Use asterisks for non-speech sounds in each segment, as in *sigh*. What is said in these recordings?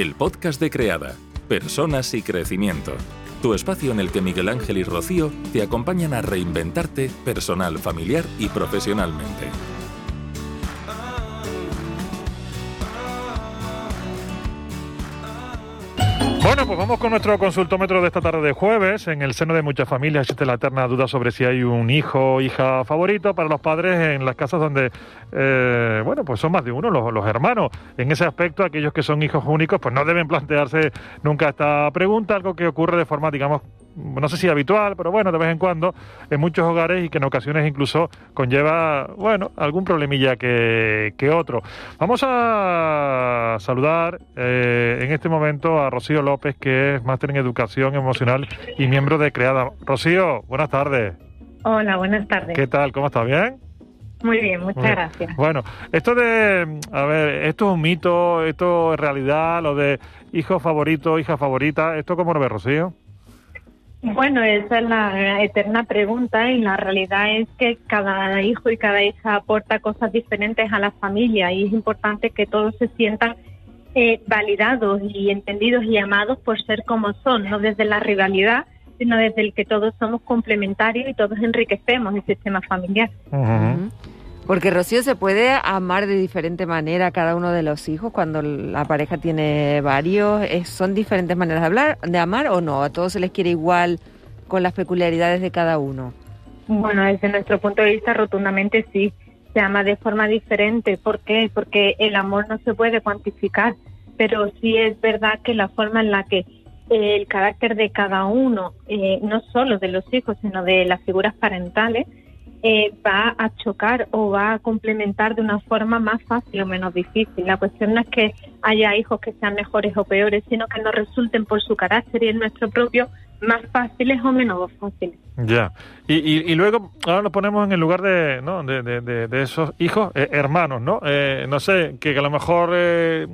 el podcast de Creada, Personas y Crecimiento. Tu espacio en el que Miguel Ángel y Rocío te acompañan a reinventarte personal, familiar y profesionalmente. Bueno, pues vamos con nuestro consultómetro de esta tarde de jueves. En el seno de muchas familias existe la eterna duda sobre si hay un hijo o hija favorito para los padres en las casas donde, eh, bueno, pues son más de uno los, los, hermanos. En ese aspecto, aquellos que son hijos únicos, pues no deben plantearse nunca esta pregunta, algo que ocurre de forma, digamos, no sé si habitual, pero bueno, de vez en cuando en muchos hogares y que en ocasiones incluso conlleva, bueno, algún problemilla que, que otro. Vamos a saludar eh, en este momento a Rocío López, que es máster en educación emocional y miembro de Creada. Rocío, buenas tardes. Hola, buenas tardes. ¿Qué tal? ¿Cómo estás? ¿Bien? Muy bien, muchas gracias. Bueno, esto de, a ver, esto es un mito, esto es realidad, lo de hijo favorito, hija favorita, ¿esto cómo lo ves, Rocío? Bueno, esa es la eterna pregunta y la realidad es que cada hijo y cada hija aporta cosas diferentes a la familia y es importante que todos se sientan eh, validados y entendidos y amados por ser como son, no desde la rivalidad, sino desde el que todos somos complementarios y todos enriquecemos el sistema familiar. Uh -huh. Porque Rocío se puede amar de diferente manera a cada uno de los hijos cuando la pareja tiene varios. ¿Son diferentes maneras de hablar, de amar o no? ¿A todos se les quiere igual con las peculiaridades de cada uno? Bueno, desde nuestro punto de vista, rotundamente sí. Se ama de forma diferente. ¿Por qué? Porque el amor no se puede cuantificar, pero sí es verdad que la forma en la que eh, el carácter de cada uno, eh, no solo de los hijos, sino de las figuras parentales, eh, va a chocar o va a complementar de una forma más fácil o menos difícil. La cuestión no es que haya hijos que sean mejores o peores, sino que nos resulten por su carácter y el nuestro propio más fáciles o menos fáciles. Ya. Y, y, luego, ahora nos ponemos en el lugar de, ¿no? de, de, de, de esos hijos, eh, hermanos, ¿no? Eh, no sé, que, a lo mejor eh,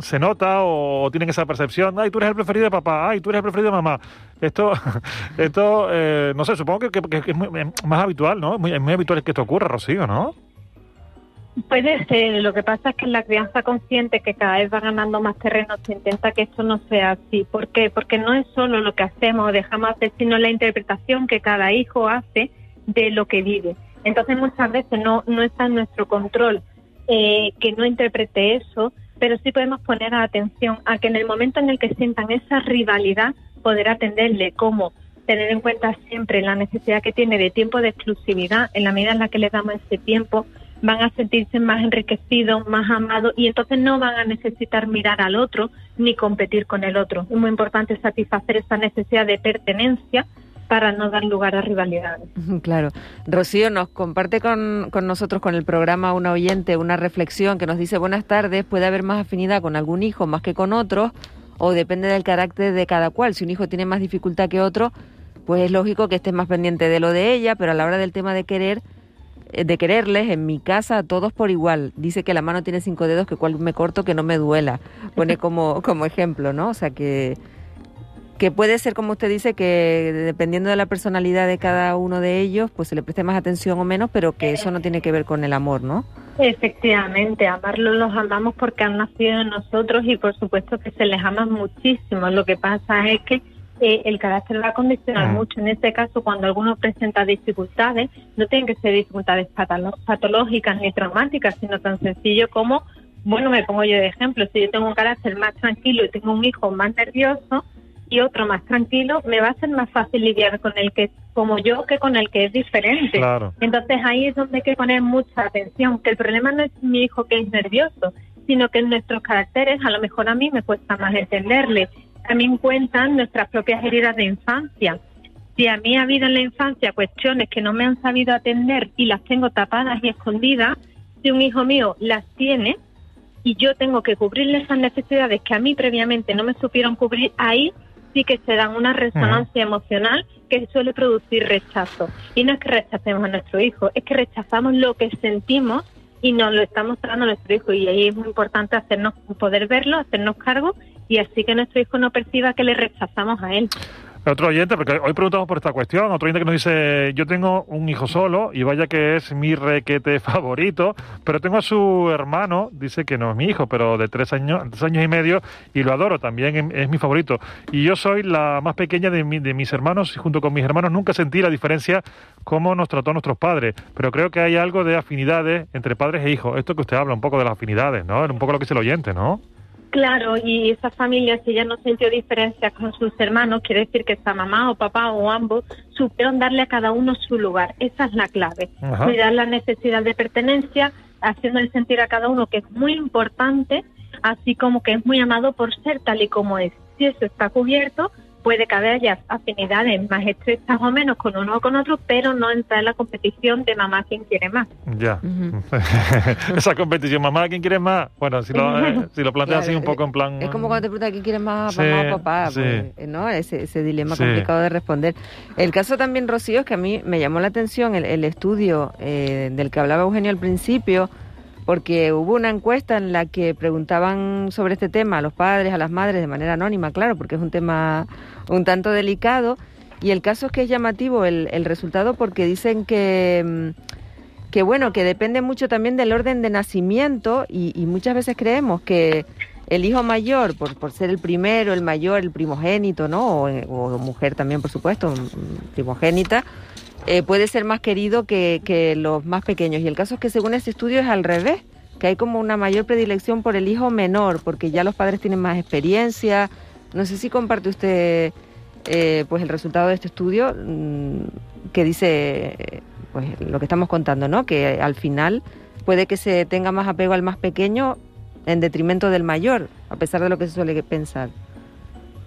se nota o, tienen esa percepción, ay, tú eres el preferido de papá, ay, tú eres el preferido de mamá. Esto, *laughs* esto eh, no sé, supongo que, que, que es muy, más habitual, ¿no? Muy, es muy habitual que esto ocurra, Rocío, ¿no? Puede ser, lo que pasa es que la crianza consciente que cada vez va ganando más terreno se intenta que esto no sea así. ¿Por qué? Porque no es solo lo que hacemos o dejamos hacer, sino la interpretación que cada hijo hace de lo que vive. Entonces muchas veces no, no está en nuestro control eh, que no interprete eso, pero sí podemos poner atención a que en el momento en el que sientan esa rivalidad, poder atenderle como tener en cuenta siempre la necesidad que tiene de tiempo de exclusividad en la medida en la que le damos ese tiempo van a sentirse más enriquecidos, más amados y entonces no van a necesitar mirar al otro ni competir con el otro. Es muy importante satisfacer esa necesidad de pertenencia para no dar lugar a rivalidades. Claro. Rocío nos comparte con, con, nosotros, con el programa, una oyente, una reflexión que nos dice, buenas tardes, puede haber más afinidad con algún hijo más que con otros, o depende del carácter de cada cual. Si un hijo tiene más dificultad que otro, pues es lógico que esté más pendiente de lo de ella, pero a la hora del tema de querer, de quererles en mi casa a todos por igual. Dice que la mano tiene cinco dedos, que cual me corto que no me duela. Pone *laughs* como, como ejemplo, ¿no? O sea que, que puede ser, como usted dice, que dependiendo de la personalidad de cada uno de ellos, pues se le preste más atención o menos, pero que eso no tiene que ver con el amor, ¿no? Efectivamente, amarlos los amamos porque han nacido en nosotros y por supuesto que se les ama muchísimo. Lo que pasa es que eh, el carácter va a condicionar Mm. mucho. En este caso, cuando alguno presenta dificultades, no tienen que ser dificultades patológicas ni traumáticas, sino tan sencillo como, bueno, me pongo yo de ejemplo, si yo tengo un carácter más tranquilo y tengo un hijo más nervioso y otro más tranquilo, me va a ser más fácil lidiar con el que es como yo que con el que es diferente. Claro. Entonces ahí es donde hay que poner mucha atención, que el problema no es mi hijo que es nervioso, sino que en nuestros caracteres a lo mejor a mí me cuesta más entenderle. También cuentan nuestras propias heridas de infancia. Si a mí ha habido en la infancia cuestiones que no me han sabido atender y las tengo tapadas y escondidas, si un hijo mío las tiene y yo tengo que cubrirle esas necesidades que a mí previamente no me supieron cubrir, ahí sí que se dan una resonancia emocional que suele producir rechazo. Y no es que rechacemos a nuestro hijo, es que rechazamos lo que sentimos y nos lo estamos dando a nuestro hijo. Y ahí es muy importante hacernos poder verlo, hacernos cargo y así que nuestro hijo no perciba que le rechazamos a él. Otro oyente, porque hoy preguntamos por esta cuestión, otro oyente que nos dice, yo tengo un hijo solo y vaya que es mi requete *laughs* favorito, pero tengo a su hermano, dice que no es mi hijo, pero de tres años, tres años y medio y lo adoro, también es, mi favorito. Y yo soy la más pequeña de, de mis hermanos y junto con mis hermanos nunca sentí la diferencia cómo nos trató nuestros padres, pero creo que hay algo de afinidades entre padres e hijos. Esto que usted habla, un poco de las afinidades, ¿no? Un poco lo que es el oyente, ¿no? Claro, y esa familia, si ella no sintió diferencia con sus hermanos, quiere decir que esta mamá o papá o ambos supieron darle a cada uno su lugar. Esa es la clave. Cuidar la necesidad de pertenencia, haciéndole sentir a cada uno que es muy importante, así como que es muy amado por ser tal y como es. Si eso está cubierto, puede que haya afinidades más estrechas o menos con uno o con otro, pero no entrar en la competición de mamá quien quiere más. Ya. *laughs* Esa competición, mamá quien quiere más. Bueno, si lo, eh, si lo planteas así un poco en plan. Es como cuando te preguntas quién quiere más, mamá o papá, pues, ¿no? Ese, ese dilema complicado de responder. El caso también, Rocío, es que a mí me llamó la atención el, el estudio eh, del que hablaba Eugenio al principio porque hubo una encuesta en la que preguntaban sobre este tema a los padres, a las madres, de manera anónima, claro, porque es un tema un tanto delicado. Y el caso es que es llamativo el, el resultado porque dicen que, mm, que, bueno, que depende mucho también del orden de nacimiento y, muchas veces creemos que el hijo mayor, por, por, ser el primero, el mayor, el primogénito, ¿no? O, mujer también, por supuesto, primogénita, eh, puede ser más querido que, que los más pequeños. Y el caso es que según este estudio es al revés, que hay como una mayor predilección por el hijo menor, porque ya los padres tienen más experiencia, no sé si comparte usted eh, pues el resultado de este estudio mm, que dice pues lo que estamos contando, ¿no? Que al final puede que se tenga más apego al más pequeño en detrimento del mayor, a pesar de lo que se suele pensar.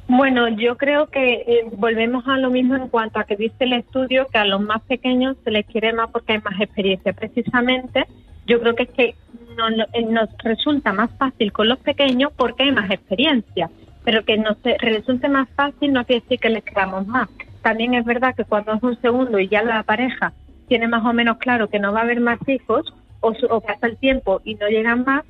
Bueno, yo creo que eh, volvemos a lo mismo en cuanto a que dice el estudio que a los más pequeños se les quiere más porque hay más experiencia. Precisamente, yo creo que es que nos resulta más fácil con los pequeños porque hay más experiencia pero que nos resulte más fácil no quiere decir que les queramos más. También es verdad que cuando es un segundo y ya la pareja tiene más o menos claro que no va a haber más hijos o, o pasa el tiempo y no llegan más,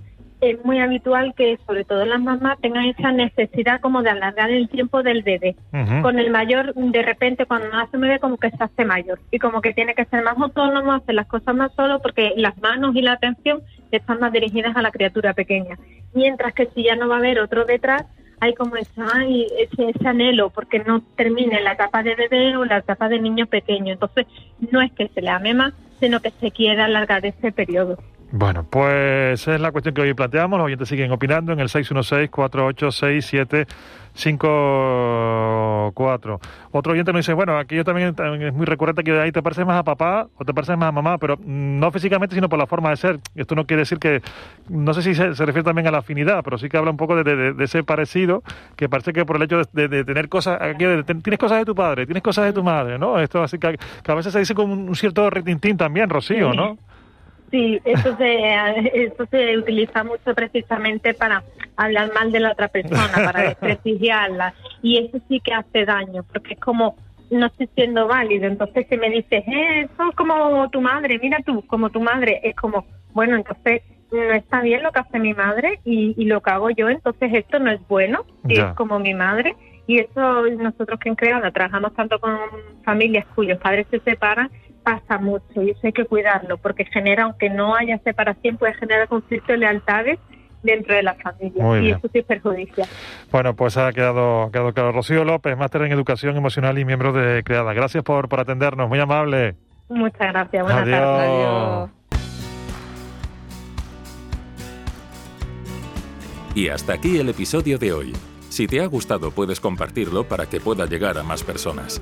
es muy habitual que sobre todo las mamás tengan esa necesidad como de alargar el tiempo del bebé. Con el mayor, de repente cuando nace un bebé como que se hace mayor y como que tiene que ser más autónomo, hacer las cosas más solo porque las manos y la atención están más dirigidas a la criatura pequeña. Mientras que si ya no va a haber otro detrás, hay como ese, ese, anhelo porque no termine la etapa de bebé o la etapa de niño pequeño. Entonces, no es que se le ame más, sino que se quiera alargar ese periodo. Bueno, pues es la cuestión que hoy planteamos. Los oyentes siguen opinando en el 616-4867. 5-4. Otro oyente nos dice, bueno, aquí yo también, es muy recurrente que ahí te pareces más a papá o te pareces más a mamá, pero no físicamente, sino por la forma de ser. Esto no quiere decir que, no sé si se, refiere también a la afinidad, pero sí que habla un poco de, ese parecido, que parece que por el hecho de, tener cosas, tienes cosas de tu padre, tienes cosas de tu madre, ¿no? Esto así que, a veces se dice con un cierto retintín también, Rocío, ¿no? Eso se, *laughs* eso se utiliza mucho precisamente para hablar mal de la otra persona, para *laughs* desprestigiarla. Y eso sí que hace daño, porque es como, no estoy siendo válido. Entonces, si me dices, eh, eso es como tu madre, mira tú, como tu madre, es como, bueno, entonces no está bien lo que hace mi madre y, lo que hago yo, entonces esto no es bueno, y es como mi madre. Y eso nosotros que en Creada trabajamos tanto con familias cuyos padres se separan, pasa mucho y eso hay que cuidarlo porque genera, aunque no haya separación, puede generar conflicto de lealtades dentro de la familia y eso sí perjudicia. Bueno, pues ha quedado, quedado claro. Rocío López, máster en Educación Emocional y miembro de CREADA. Gracias por, por atendernos, muy amable. Muchas gracias, buenas tardes. Adiós. Y hasta aquí el episodio de hoy. Si te ha gustado puedes compartirlo para que pueda llegar a más personas.